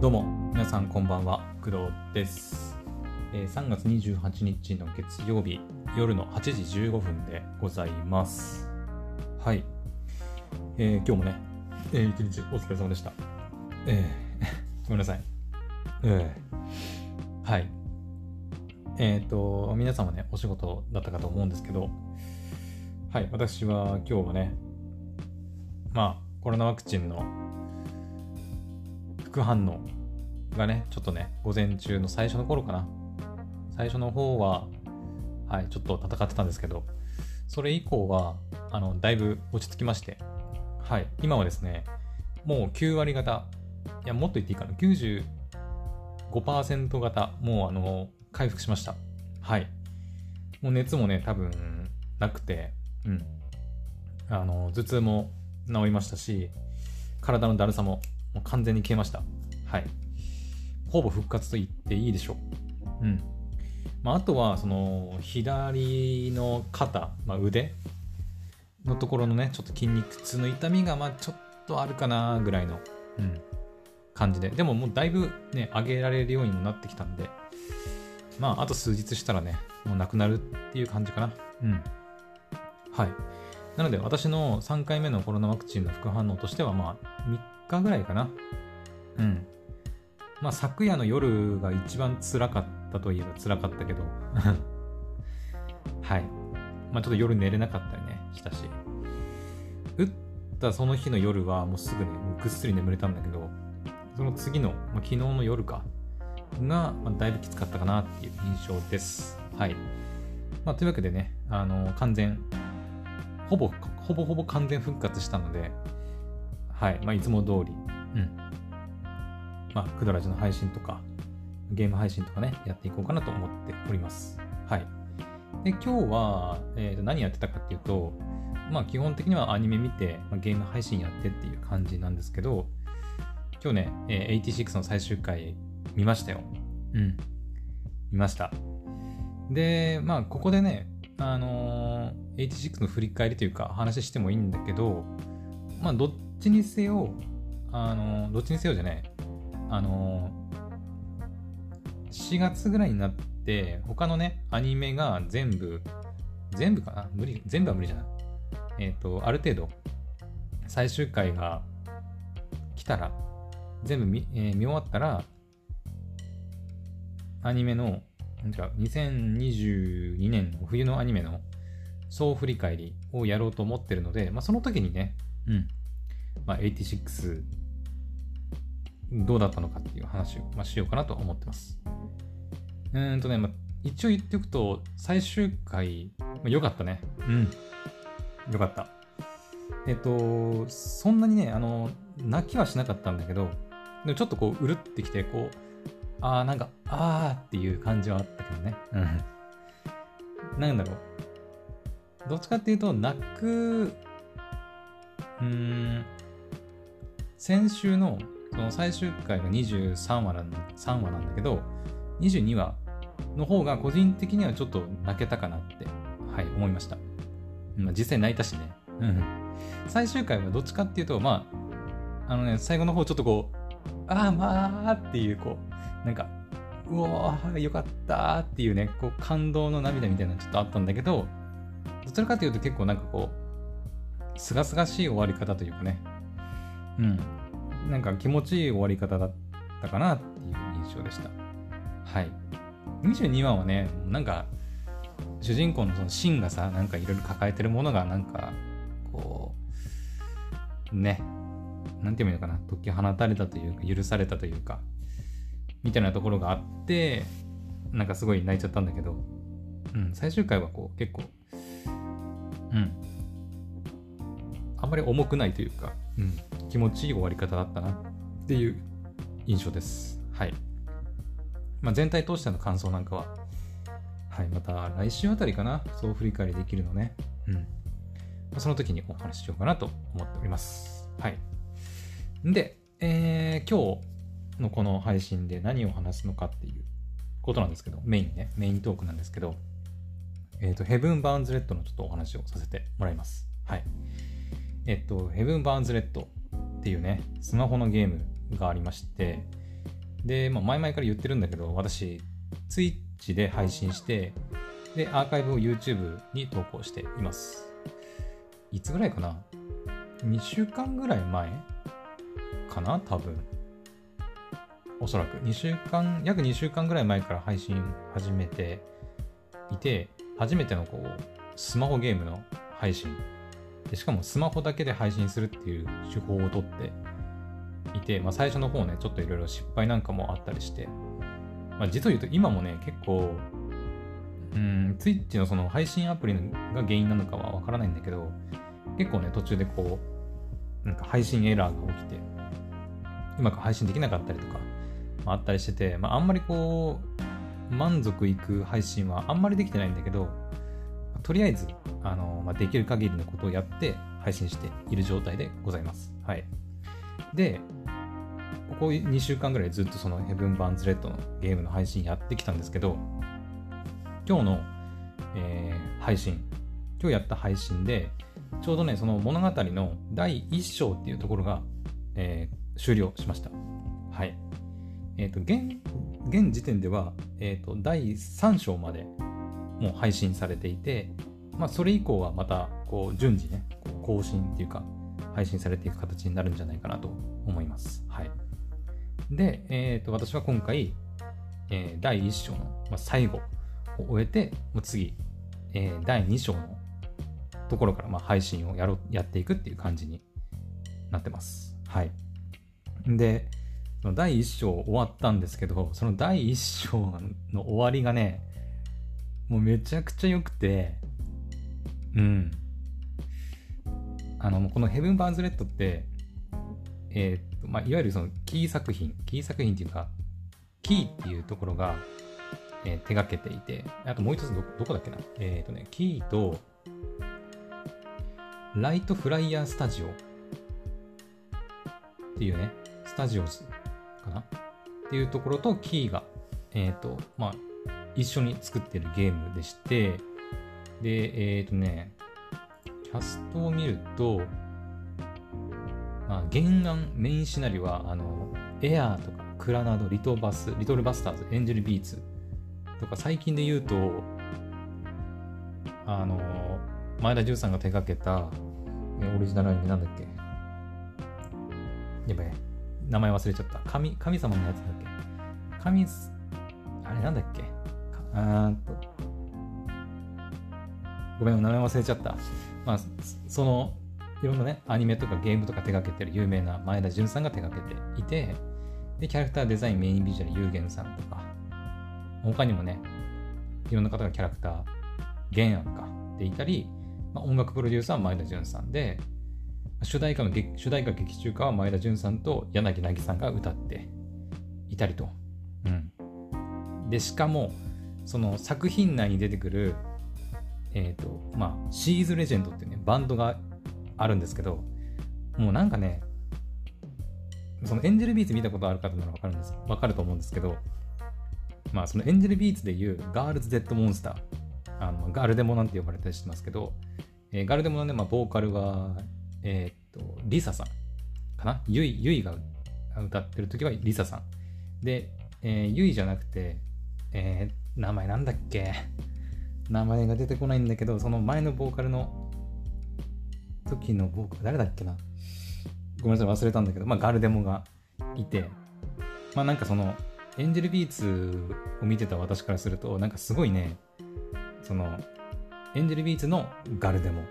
どうも皆さんこんばんは工藤です、えー3月28日の月曜日夜の8時15分でございます。はい、えー今日もね、えー一日お疲れ様でした。えー ごめんなさい。えーはい。えっ、と皆さんもねお仕事だったかと思うんですけどはい。私は今日はねまあコロナワクチンの副反応がね、ちょっとね、午前中の最初の頃かな。最初の方は、はい、ちょっと戦ってたんですけど、それ以降は、あの、だいぶ落ち着きまして、はい、今はですね、もう9割方、いや、もっと言っていいかな、95%方、もうあの、回復しました。はい。もう熱もね、多分、なくて、うん。あの、頭痛も治りましたし、体のだるさももう完全に消えました。はい。ほぼ復活と言っていいでしょう。うん。まあ、あとは、その、左の肩、まあ、腕のところのね、ちょっと筋肉痛の痛みが、まあ、ちょっとあるかな、ぐらいの、うん、感じで。でも、もうだいぶね、上げられるようにもなってきたんで、まあ、あと数日したらね、もうなくなるっていう感じかな。うん。はい。なので、私の3回目のコロナワクチンの副反応としては、まあ、3日ぐらいかな。うん。まあ、昨夜の夜が一番辛かったといえば辛かったけど、はい。まあ、ちょっと夜寝れなかったりね、したし。打ったその日の夜はもうすぐね、もうぐっすり眠れたんだけど、その次の、まあ、昨日の夜か、が、まあ、だいぶきつかったかなっていう印象です。はい。まあ、というわけでね、あの、完全、ほぼ、ほぼほぼ完全復活したので、はい。まあ、いつも通り、うん。まあ、クドラジの配信とか、ゲーム配信とかね、やっていこうかなと思っております。はい。で、今日は、えーと何やってたかっていうと、まあ、基本的にはアニメ見て、まあ、ゲーム配信やってっていう感じなんですけど、今日ね、えー86の最終回見ましたよ。うん。見ました。で、まあ、ここでね、あのー86の振り返りというか話してもいいんだけど、まあ、どっちにせよ、あのーどっちにせよじゃない、あのー4月ぐらいになって、他のね、アニメが全部、全部かな？無理、全部は無理じゃない？えっ、と、ある程度、最終回が来たら、全部見,、えー見終わったら、アニメの、なんか2022年の冬のアニメの総振り返りをやろうと思ってるので、まあ、その時にね、うん、まあ、86どうだったのかっていう話を、まあ、しようかなと思ってます。うーんとね、まあ、一応言っておくと、最終回、まあ、良かったね。うん。良かった。えっと、そんなにね、あの、泣きはしなかったんだけど、でもちょっとこう、うるってきて、こう、あー、なんか、あーっていう感じはあったけどね。うん。なんだろう。どっちかっていうと、泣く、うーん、先週のその最終回が23話なん話なんだけど、22話の方が個人的にはちょっと泣けたかなって、はい、思いました。まあ、実際泣いたしね。うん。最終回はどっちかっていうと、まあ、あのね、最後の方ちょっとこう、ああ、まあっていう、こう、なんか、うおー、よかったーっていうね、こう、感動の涙みたいなのちょっとあったんだけど、どちらかというと結構なんかこう、すがすがしい終わり方というかね、うん、なんか気持ちいい終わり方だったかなっていう印象でした。はい。22話はね、なんか、主人公のそのシンがさ、なんかいろいろ抱えてるものが、なんか、こう、ね、なんていうのかな、解き放たれたというか、許されたというか、みたいなところがあって、なんかすごい泣いちゃったんだけど、うん、最終回はこう、結構、うん、あんまり重くないというか、うん、気持ちいい終わり方だったなっていう印象です。はい。まあ、全体通しての感想なんかは、はい、また来週あたりかな、そう振り返りできるのね。うん。まあその時にお話ししようかなと思っております。はい。で、えー今日のこの配信で何を話すのかっていうことなんですけど、メインね、メイントークなんですけど、えっ、と、ヘブン・バーンズ・レッドのちょっとお話をさせてもらいます。はい。えっと、ヘブン・バーンズ・レッドっていうね、スマホのゲームがありまして、で、まあ、前々から言ってるんだけど、私、Twitch で配信して、で、アーカイブを YouTube に投稿しています。いつぐらいかな ?2 週間ぐらい前？かな？多分。おそらく。2週間、約2週間ぐらい前から配信始めていて、初めてのこう、スマホゲームの配信。でしかもスマホだけで配信するっていう手法をとっていて、まあ、最初の方ね、ちょっといろいろ失敗なんかもあったりして、まあ、実を言うと今もね、結構、うん、Twitch のその配信アプリが原因なのかはわからないんだけど、結構ね、途中でこう、なんか配信エラーが起きて、うまく配信できなかったりとか、まあ、あったりしてて、まあ、あんまりこう、満足いく配信はあんまりできてないんだけど、とりあえず、あの、まあ、できる限りのことをやって配信している状態でございます。はい。で、ここ2週間ぐらいずっとそのヘブン・バンズ・レッドのゲームの配信やってきたんですけど、今日の、えー、配信、今日やった配信で、ちょうどね、その物語の第1章っていうところが、えー、終了しました。はい。えっ、ー、と、現、現時点では、えっ、と、第3章までもう配信されていて、まあ、それ以降はまた、こう、順次ね、更新っていうか、配信されていく形になるんじゃないかなと思います。はい。で、えっ、ー、と、私は今回、えー、第1章の、ま、最後を終えて、もう次、えー、第2章のところから、まあ、配信をやろやっていくっていう感じになってます。はい。で、第1章終わったんですけど、その第1章の終わりがね、もうめちゃくちゃ良くて、うん。あの、このヘブン・バーンズ・レッドって、えー、っと、まあ、いわゆるそのキー作品、キー作品っていうか、キーっていうところが、えー、手がけていて、あともう一つど、どこだっけな。えー、っとね、キーと、ライトフライヤースタジオ。っていうね、スタジオズかな。っていうところとキーが、えっ、と、まあ、一緒に作ってるゲームでして、で、えっ、とね、キャストを見ると、まあ、原案、メインシナリオは、あの、エアーとか、クラナド、リトバス、リトルバスターズ、エンジェルビーツとか、最近で言うと、あの、前田純さんが手掛けた、オリジナルアニメなんだっけ？やばい、名前忘れちゃった。神、神様のやつだっけ？神、あれなんだっけ？あと。ごめん、名前忘れちゃった。まあ、そのいろんなね、アニメとかゲームとか手掛けてる有名な前田純さんが手掛けていて、で、キャラクターデザインメインビジュアル、ゆうげんさんとか、他にもね、いろんな方がキャラクター、原案かでいたり、まあ、音楽プロデューサーは前田純さんで、主題歌の主題歌劇中歌は前田純さんと柳凪さんが歌っていたりと。うん。で、しかも、その作品内に出てくる、えっ、ー、と、まあ、 She is Legend っていうね、バンドがあるんですけど、もうなんかね、そのエンジェルビーツ見たことある方ならわかるんです、わかると思うんですけど、まあそのエンジェルビーツでいうガールズ・デッド・モンスター、あのガルデモなんて呼ばれたりしてますけど、えー、ガルデモのね、まあ、ボーカルは、えー、っと、リサさんかな？ユイ、ユイが歌ってる時はリサさん。で、えー、ユイじゃなくて、えー、名前なんだっけ？名前が出てこないんだけど、その前のボーカルの時の僕、誰だっけな？ごめんなさい、忘れたんだけど、まあ、ガルデモがいて、まあ、なんかその、エンジェルビーツを見てた私からすると、なんかすごいね、その、エンジェルビーツのガルデモ。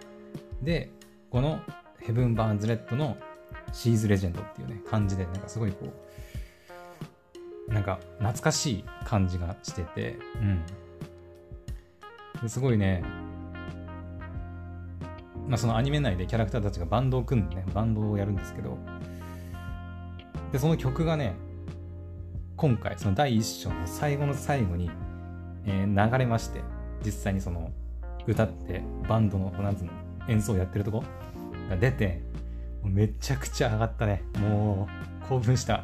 で、このヘブン・バーンズ・レッドのシーズ・レジェンドっていうね、感じで、なんかすごいこう、なんか懐かしい感じがしてて、うん。すごいね、まあ、そのアニメ内でキャラクターたちがバンドを組んでね、バンドをやるんですけど、で、その曲がね、今回、その第1章の最後の最後に、えー、流れまして、実際にその、歌ってバンドの、なんつうの、演奏をやってるとこが出て、めちゃくちゃ上がったね。もう、興奮した。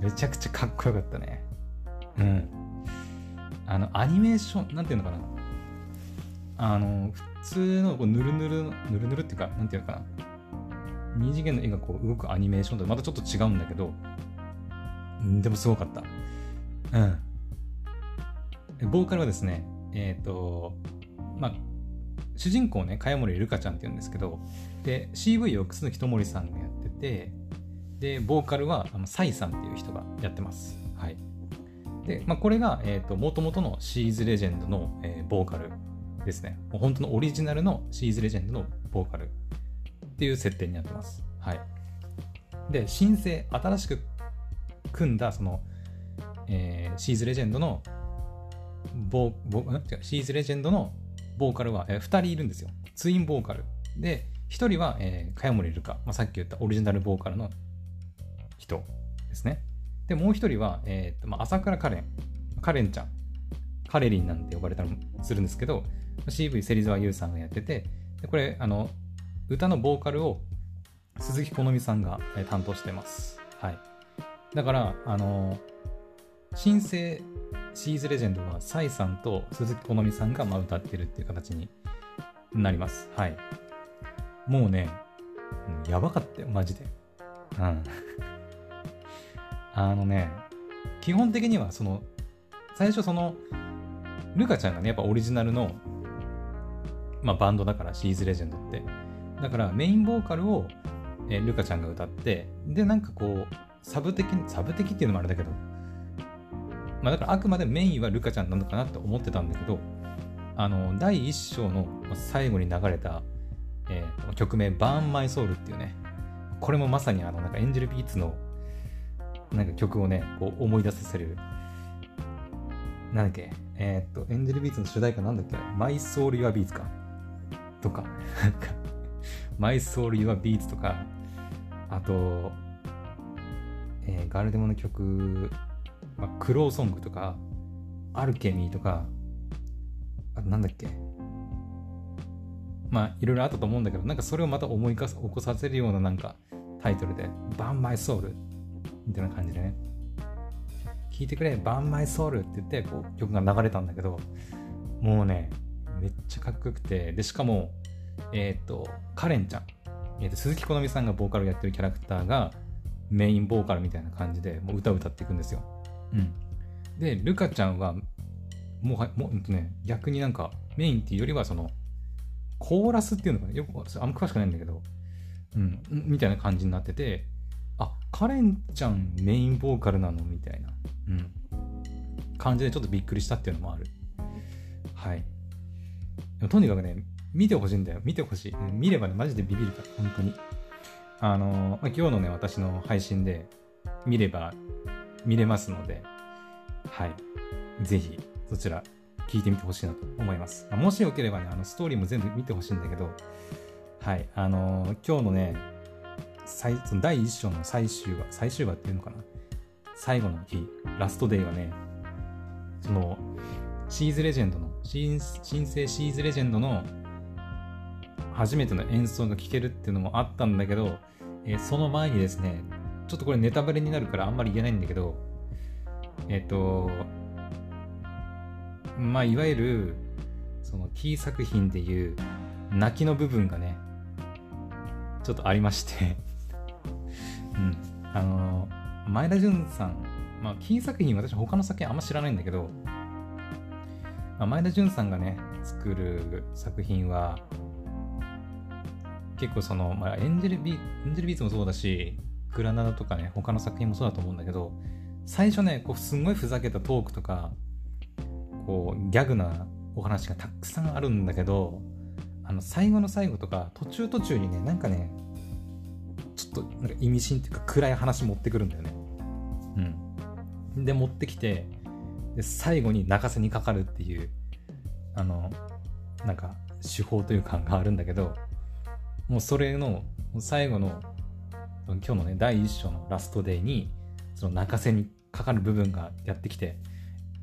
めちゃくちゃかっこよかったね。うん。あの、アニメーション、なんていうのかな。あの、普通のこうぬるぬる、ぬるぬるっていうか、なんていうのかな。二次元の絵がこう動くアニメーションとまたちょっと違うんだけど、でもすごかった。うん。ボーカルはですね、えっ、ー、と、まあ、主人公ね、茅森るかちゃんって言うんですけど、で、CV を楠木智さんがやってて、で、ボーカルは、あの、サイさんっていう人がやってます。はい。で、まあ、これが、え、ー、と、もともとのシーズレジェンドの、えー、ボーカルですね。もう本当のオリジナルのシーズレジェンドのボーカルっていう設定になってます。はい。で、新生、新しく組んだ、その、えー、シーズレジェンドのボボ違うシーズレジェンドのボーカルは、えー、2人いるんですよ。ツインボーカル。で、1人は、えー、茅森るか、まあ、さっき言ったオリジナルボーカルの人ですね。で、もう1人は、えーとまあ、朝倉カレン。カレンちゃん。カレリンなんて呼ばれたりするんですけど、CV 芹沢優さんがやってて、でこれ、あの、歌のボーカルを鈴木好美さんが、担当してます。はい。だから、あの新生シーズレジェンドはサイさんと鈴木好美さんがまあ歌ってるっていう形になります。はい。もうね、やばかったよ、マジで。うん。あのね、基本的にはその、最初その、ルカちゃんがね、やっぱオリジナルの、まあバンドだから、シーズレジェンドって。だからメインボーカルを、えルカちゃんが歌って、で、なんかこう、サブ的、サブ的っていうのもあれだけど、まあ、だからあくまでメインはルカちゃんなのかなって思ってたんだけど、あの、第1章の最後に流れた、えー、曲名、バーンマイソウルっていうね、これもまさにあの、なんかエンジェルビーツの、なんか曲をね、こう思い出させる、なんだっけ、えー、っと、エンジェルビーツの主題歌なんだっけ、 My Soul, Your Beats か？とか、なんか、 My Soul, Your Beats とか、あと、えー、ガルデモの曲、まあ、 Crow Song とか、 Alchemy とか、あとなんだっけ？まあ、いろいろあったと思うんだけど、なんかそれをまた思い起こさせるようななんかタイトルで、 Burn My Soul。みたいな感じでね、聞いてくれ、バンマイソウルって言ってこう曲が流れたんだけど、もうね、めっちゃかっこよくて、で、しかも、えっ、ー、と、カレンちゃん、えーと、鈴木好美さんがボーカルをやってるキャラクターがメインボーカルみたいな感じでもう歌を歌っていくんですよ。うん。で、ルカちゃんは、もう、もう、ね、逆になんか、メインっていうよりは、その、コーラスっていうのかな？よく、あんま詳しくないんだけど、うん、みたいな感じになってて、あ、カレンちゃんメインボーカルなの？みたいな、うん、感じでちょっとびっくりしたっていうのもある。はい。とにかくね、見てほしいんだよ。見てほしい。見ればね、マジでビビるから、本当に。あのー、今日のね、私の配信で見れば見れますので、はい。ぜひ、そちら、聞いてみてほしいなと思います。もしよければね、あの、ストーリーも全部見てほしいんだけど、はい。あのー、今日のね、最その第1章の最終話、最終話っていうのかな？最後の日、ラストデイはね、その、シーズレジェンドの、新新生シーズレジェンドの初めての演奏が聴けるっていうのもあったんだけど、えー、その前にですね、ちょっとこれネタバレになるからあんまり言えないんだけど、えっと、まあ、いわゆる、そのキー作品でいう泣きの部分がね、ちょっとありまして。うん。あの、前田純さん、まあ、キー作品、私他の作品あんま知らないんだけど、まあ、前田純さんがね、作る作品は、結構その、まあ、エンジェルビエンジェルビーツもそうだし、グラナダとかね、他の作品もそうだと思うんだけど、最初ね、こうすんごいふざけたトークとか、こう、ギャグなお話がたくさんあるんだけど、あの、最後の最後とか、途中途中にね、なんかね、となんか意味深っていうか暗い話持ってくるんだよね。うん。で、持ってきて、で最後に泣かせにかかるっていう、あの、なんか手法というかがあるんだけど、もうそれの最後の今日のね、第1章のラストデーに、その泣かせにかかる部分がやってきて、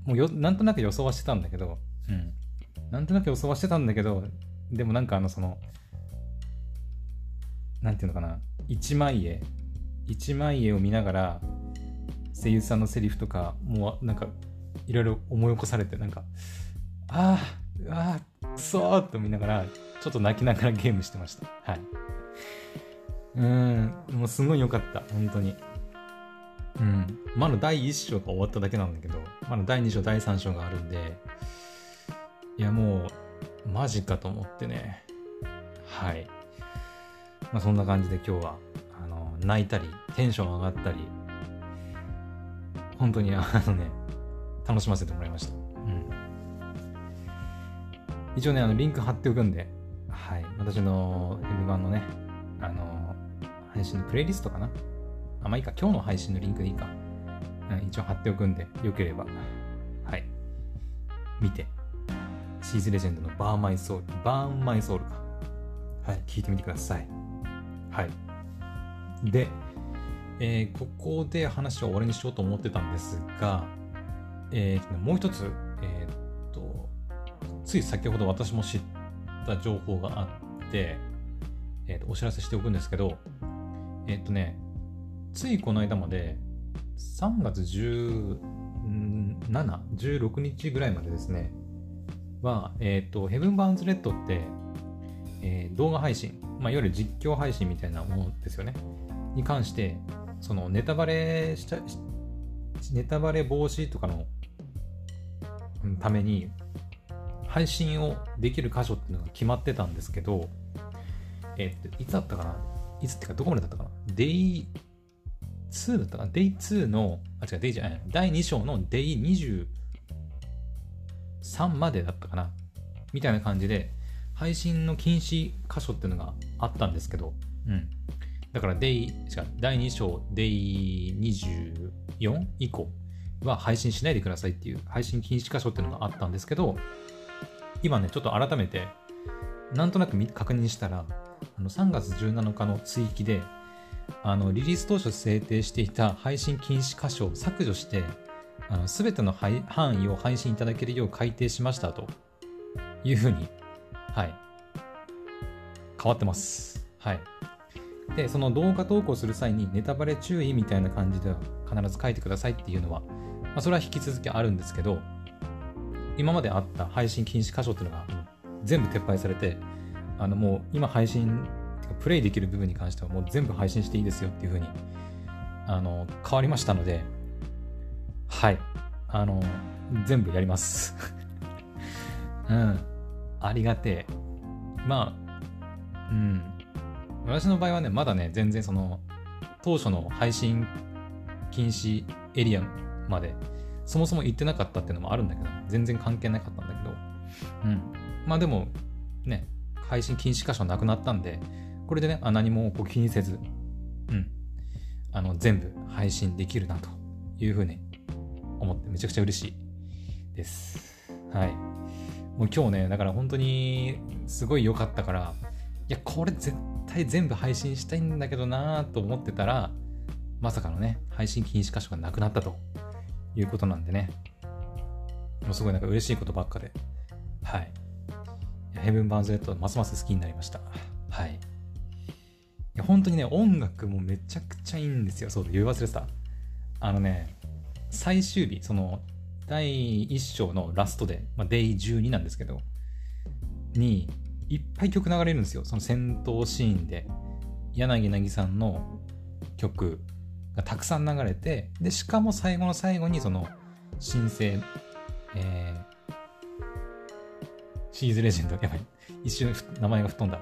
もうよ、なんとなく予想はしてたんだけど、うん。なんとなく予想はしてたんだけど、でもなんかあの、その、なんていうのかな、一枚絵、一枚絵を見ながら、声優さんのセリフとか、もうなんか、いろいろ思い起こされて、なんか、ああ、ああ、くそーって見ながら、ちょっと泣きながらゲームしてました。はい。うん、もうすごい良かった、本当に。うん。まだ第1章が終わっただけなんだけど、まだ第2章、第3章があるんで、いやもう、マジかと思ってね。はい。まあそんな感じで今日は、あの、泣いたり、テンション上がったり、本当にあのね、楽しませてもらいました。うん。一応ね、あの、リンク貼っておくんで、はい。私の M 版のね、あの、配信のプレイリストかな？あ、まあいいか、今日の配信のリンクでいいか。うん、一応貼っておくんで、よければ、はい。見て、シーズレジェンドのバーマイソウル、バーンマイソウルか。はい、聞いてみてください。はい。で、えー、ここで話は終わりにしようと思ってたんですが、えー、もう一つ、えー、っと、つい先ほど私も知った情報があって、えー、っとお知らせしておくんですけど、えっとね、ついこの間まで、3月17、16日ぐらいまでですね、は、えっと、ヘブン・バーンズ・レッドって、えー、動画配信、まあ、いわゆる実況配信みたいなものですよね。に関して、そのネタバレしたネタバレ防止とかのために配信をできる箇所っていうのが決まってたんですけど、えー、いつだったかな？いつってかどこまでだったかな ?Day2 だったかな ?Day2 の、あ、違う、Day じゃない、第2章の Day23 までだったかな？みたいな感じで、配信の禁止箇所っていうのがあったんですけど、うん。だから、デイ、違う、第2章、デイ24以降は配信しないでくださいっていう配信禁止箇所っていうのがあったんですけど、今ね、ちょっと改めて、なんとなく確認したら、あの3月17日の追記で、あのリリース当初制定していた配信禁止箇所を削除して、あの全ての範囲を配信いただけるよう改定しましたというふうに、はい、変わってます。はい。で、その動画投稿する際にネタバレ注意みたいな感じで必ず書いてくださいっていうのは、まあ、それは引き続きあるんですけど、今まであった配信禁止箇所っていうのが全部撤廃されて、あのもう今配信、プレイできる部分に関してはもう全部配信していいですよっていうふうにあの変わりましたので、はい。あの、全部やります。うん。ありがてえ。まあ、うん。私の場合はね、まだね、全然その、当初の配信禁止エリアまで、そもそも行ってなかったっていうのもあるんだけど、全然関係なかったんだけど、うん。まあでも、ね、配信禁止箇所なくなったんで、これでね、あ何もこう気にせず、うん。あの、全部配信できるなというふうに思ってめちゃくちゃ嬉しいです。はい。もう今日ね、だから本当にすごい良かったから、や、これ絶対全部配信したいんだけどなと思ってたら、まさかのね、配信禁止箇所がなくなったということなんでね、もうすごいなんか嬉しいことばっかで、はい。ヘブン・バーンズ・レッドますます好きになりました。はい。いや、本当にね、音楽もめちゃくちゃいいんですよ。そう、言い忘れてた。あのね、最終日、その、第1章のラストで、まあ、デイ12なんですけど、に、いっぱい曲流れるんですよ。その戦闘シーンで。柳凪さんの曲がたくさん流れて、で、しかも最後の最後にその、新生、えー、シーズレジェンド、やばい。一瞬名前が吹っ飛んだ。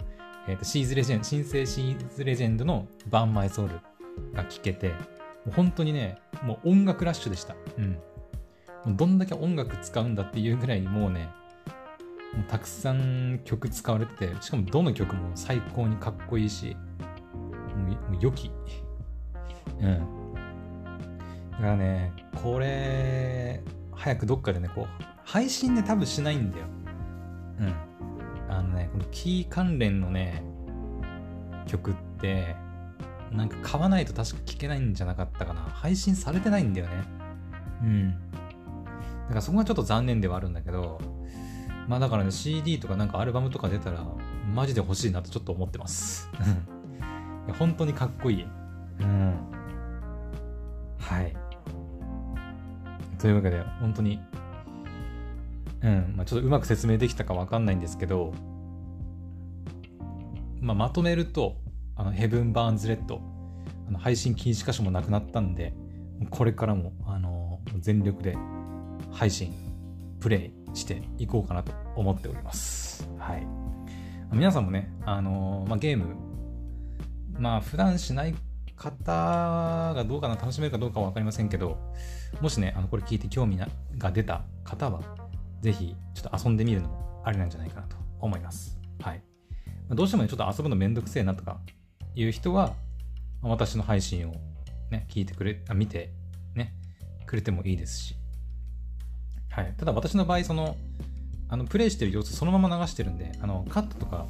え、ー、と、シーズレジェンド、新生シーズレジェンドのバンマイソウルが聴けて、もう本当にね、もう音楽ラッシュでした。うん。どんだけ音楽使うんだっていうぐらいもうね、もうたくさん曲使われてて、しかもどの曲も最高にかっこいいし、もう良き。うん。だからね、これ、早くどっかでね、こう、配信で多分しないんだよ。うん。あのね、このキー関連のね、曲って、なんか買わないと確か聞けないんじゃなかったかな。配信されてないんだよね。うん。だからそこがちょっと残念ではあるんだけど、まあだからね、CD とかなんかアルバムとか出たら、マジで欲しいなとちょっと思ってます。いや本当にかっこいい。うん。はい。というわけで、本当に、うん、まあ、ちょっとうまく説明できたかわかんないんですけど、まあ、まとめると、あの、ヘブン・バーンズ・レッド、あの配信禁止箇所もなくなったんで、これからも、あの全力で配信、プレイしていこうかなと思っております。はい。皆さんもね、あのまあ、ゲーム、まあ、普段しない方がどうかな、楽しめるかどうかは分かりませんけど、もしね、あのこれ聞いて興味が出た方は、ぜひちょっと遊んでみるのもありなんじゃないかなと思います。はい。どうしてもね、ちょっと遊ぶのめんどくせえなとかいう人は、私の配信をね、聞いてくれ、あ見て、ね、くれてもいいですし。はい。ただ私の場合、その、あの、プレイしてる様子そのまま流してるんで、あの、カットとか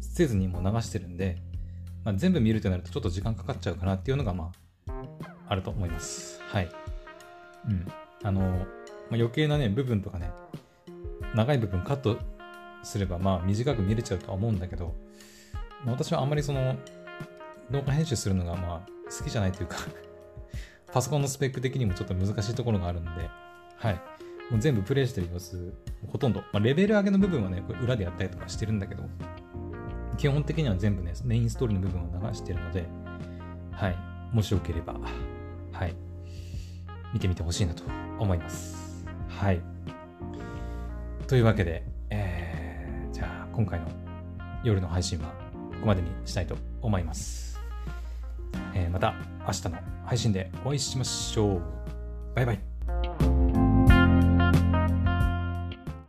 せずにもう流してるんで、まあ、全部見るとなるとちょっと時間かかっちゃうかなっていうのが、まあ、あると思います。はい。うん。あの、まあ、余計なね、部分とかね、長い部分カットすれば、まあ、短く見れちゃうとは思うんだけど、まあ、私はあんまりその、動画編集するのが、まあ、好きじゃないというか パソコンのスペック的にもちょっと難しいところがあるんで、はい。もう全部プレイしてる様子、ほとんど、まあ、レベル上げの部分はね、これ裏でやったりとかしてるんだけど、基本的には全部ね、メインストーリーの部分を流してるので、はい。もしよければ、はい。見てみてほしいなと思います。はい。というわけで、えー、じゃあ今回の夜の配信はここまでにしたいと思います。えー、また明日の配信でお会いしましょう。バイバイ。